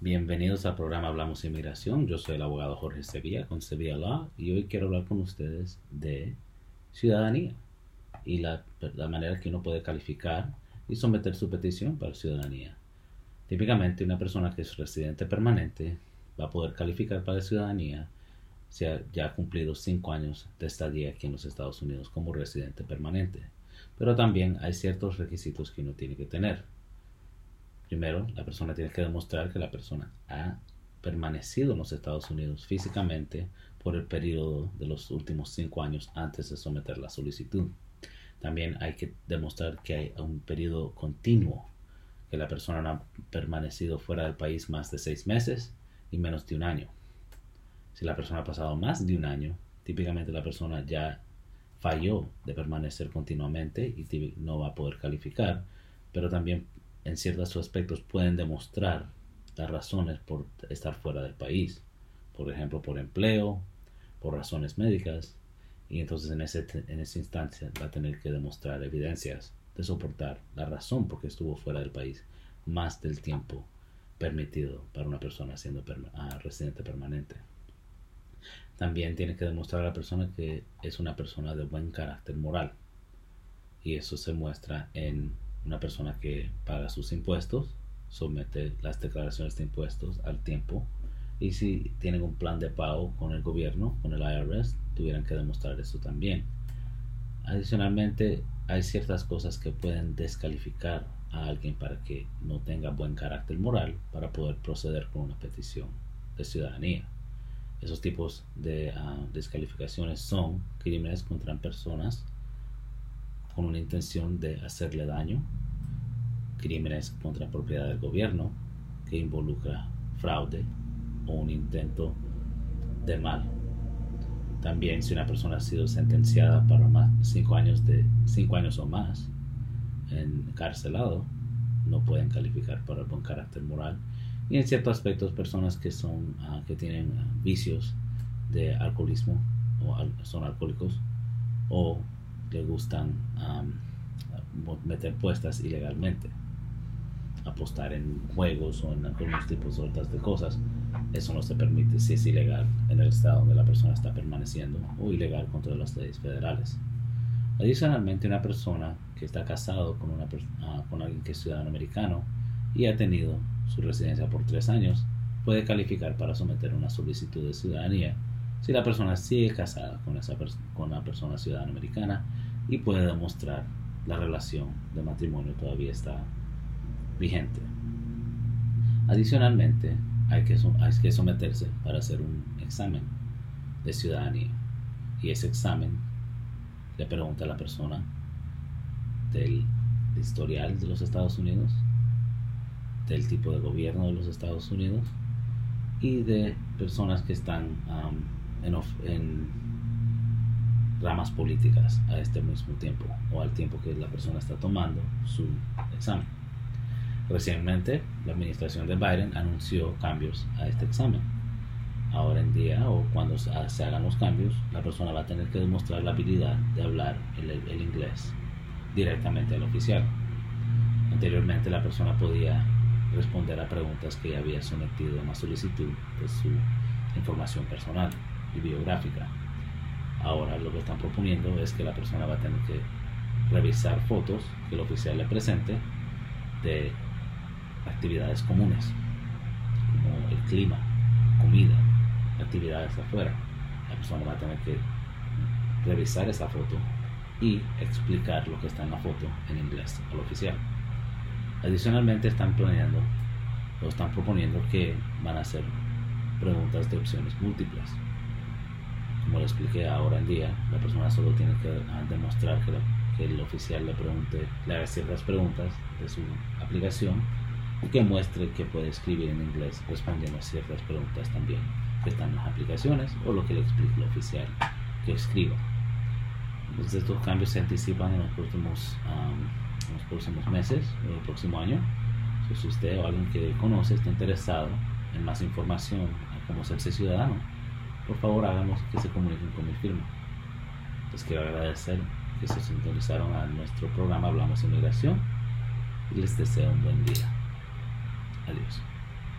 Bienvenidos al programa Hablamos Inmigración. Yo soy el abogado Jorge Sevilla con Sevilla Law y hoy quiero hablar con ustedes de ciudadanía y la, la manera que uno puede calificar y someter su petición para ciudadanía. Típicamente una persona que es residente permanente va a poder calificar para ciudadanía si ya ha cumplido cinco años de estadía aquí en los Estados Unidos como residente permanente. Pero también hay ciertos requisitos que uno tiene que tener. Primero, la persona tiene que demostrar que la persona ha permanecido en los Estados Unidos físicamente por el periodo de los últimos cinco años antes de someter la solicitud. También hay que demostrar que hay un periodo continuo, que la persona no ha permanecido fuera del país más de seis meses y menos de un año. Si la persona ha pasado más de un año, típicamente la persona ya falló de permanecer continuamente y no va a poder calificar, pero también en ciertos aspectos pueden demostrar las razones por estar fuera del país, por ejemplo, por empleo, por razones médicas, y entonces en, ese, en esa instancia va a tener que demostrar evidencias de soportar la razón por qué estuvo fuera del país más del tiempo permitido para una persona siendo ah, residente permanente. También tiene que demostrar a la persona que es una persona de buen carácter moral. Y eso se muestra en una persona que paga sus impuestos, somete las declaraciones de impuestos al tiempo y si tienen un plan de pago con el gobierno, con el IRS, tuvieran que demostrar eso también. Adicionalmente, hay ciertas cosas que pueden descalificar a alguien para que no tenga buen carácter moral para poder proceder con una petición de ciudadanía. Esos tipos de ah, descalificaciones son crímenes contra personas con una intención de hacerle daño, crímenes contra propiedad del gobierno que involucra fraude o un intento de mal. También si una persona ha sido sentenciada para más cinco años de cinco años o más encarcelado, no pueden calificar para buen carácter moral y en ciertos aspectos personas que son ah, que tienen ah, vicios de alcoholismo o son alcohólicos o le gustan meter puestas ilegalmente apostar en juegos o en algunos tipos de de cosas eso no se permite si es ilegal en el estado donde la persona está permaneciendo o ilegal contra las leyes federales. Adicionalmente una persona que está casado con, una, ah, con alguien que es ciudadano americano y ha tenido su residencia por tres años, puede calificar para someter una solicitud de ciudadanía si la persona sigue casada con, esa con una persona ciudadana americana y puede demostrar la relación de matrimonio todavía está vigente. Adicionalmente, hay que, hay que someterse para hacer un examen de ciudadanía y ese examen le pregunta a la persona del historial de los Estados Unidos, del tipo de gobierno de los Estados Unidos y de personas que están en, en, ramas políticas a este mismo tiempo o al tiempo que la persona está tomando su examen. Recientemente, la administración de Biden anunció cambios a este examen. Ahora en día, o cuando se hagan los cambios, la persona va a tener que demostrar la habilidad de hablar el inglés directamente al oficial. Anteriormente la persona podía responder a preguntas que había sometido a una solicitud de su información personal y biográfica. Ahora lo que están proponiendo es que la persona va a tener que revisar fotos que el oficial le presente de actividades comunes, como el clima, comida, actividades afuera. La persona va a tener que revisar esa foto y explicar lo que está en la foto en inglés al oficial. Adicionalmente están planeando o están proponiendo que van a hacer preguntas de opciones múltiples. Como le expliqué ahora en día, la persona solo tiene que ah, demostrar que, que el oficial le pregunte, le haga ciertas preguntas de su aplicación y que muestre que puede escribir en inglés respondiendo a ciertas preguntas también que están en las aplicaciones o lo que le explique el oficial que escriba. Entonces estos cambios se anticipan en los próximos, los próximos meses o el próximo año. si usted o alguien que conoce está interesado en más información a cómo serse ciudadano, por favor háganos que se comuniquen con mi firma. Les quiero agradecer que se sintonizaron a nuestro programa Hablamos Inmigración y les deseo un buen día. Adiós.